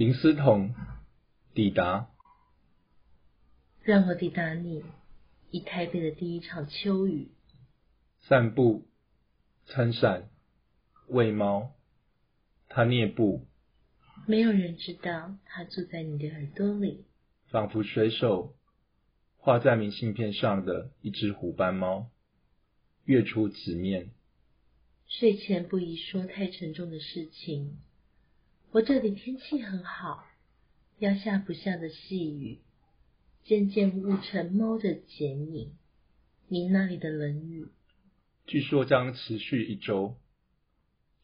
林思彤抵达，让我抵达你，以台北的第一场秋雨。散步，撑伞，喂猫，他蹑步，没有人知道他住在你的耳朵里，仿佛水手画在明信片上的一只虎斑猫，跃出纸面。睡前不宜说太沉重的事情。我这里天气很好，要下不下的细雨，渐渐雾成猫的剪影。您那里的冷雨，据说将持续一周。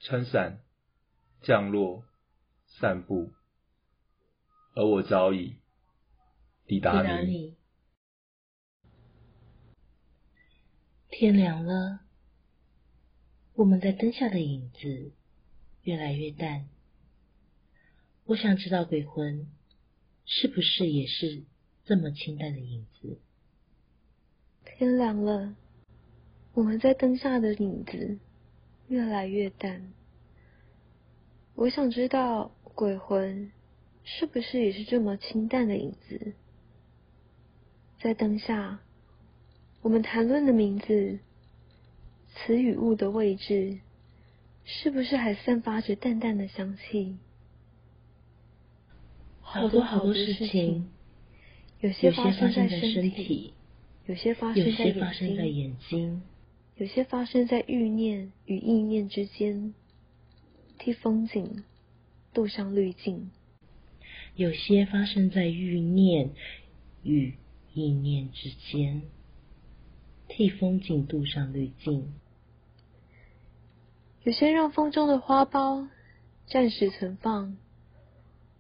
撑伞，降落，散步，而我早已抵达你。天凉了，我们在灯下的影子越来越淡。我想知道鬼魂是不是也是这么清淡的影子？天凉了，我们在灯下的影子越来越淡。我想知道鬼魂是不是也是这么清淡的影子？在灯下，我们谈论的名字、词与物的位置，是不是还散发着淡淡的香气？好多好多事情，有些发生在身体，有些发生在眼睛，有些发生在欲念与意念之间，替风景镀上滤镜；有些发生在欲念与意念之间，替风景镀上滤镜；有些让风中的花苞暂时存放。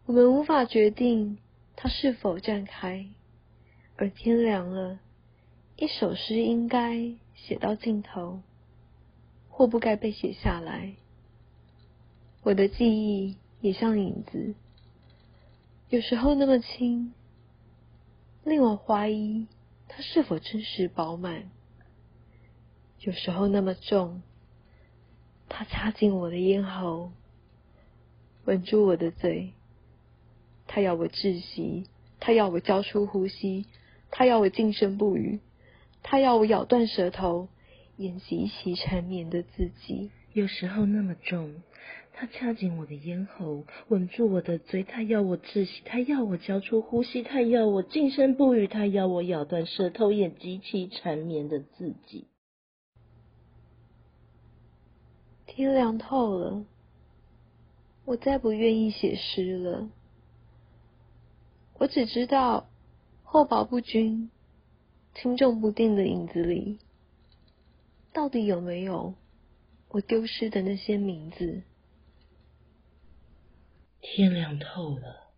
我们无法决定它是否绽开，而天凉了，一首诗应该写到尽头，或不该被写下来。我的记忆也像影子，有时候那么轻，令我怀疑它是否真实饱满；有时候那么重，它插进我的咽喉，吻住我的嘴。他要我窒息，他要我交出呼吸，他要我静声不语，他要我咬断舌头，演极其缠绵的自己。有时候那么重，他掐紧我的咽喉，吻住我的嘴，他要我窒息，他要我交出呼吸，他要我静声不语，他要我咬断舌头，演极其缠绵的自己。天凉透了，我再不愿意写诗了。我只知道，厚薄不均、轻重不定的影子里，到底有没有我丢失的那些名字？天亮透了，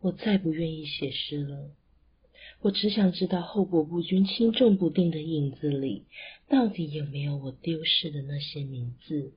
我再不愿意写诗了。我只想知道，厚薄不均、轻重不定的影子里，到底有没有我丢失的那些名字？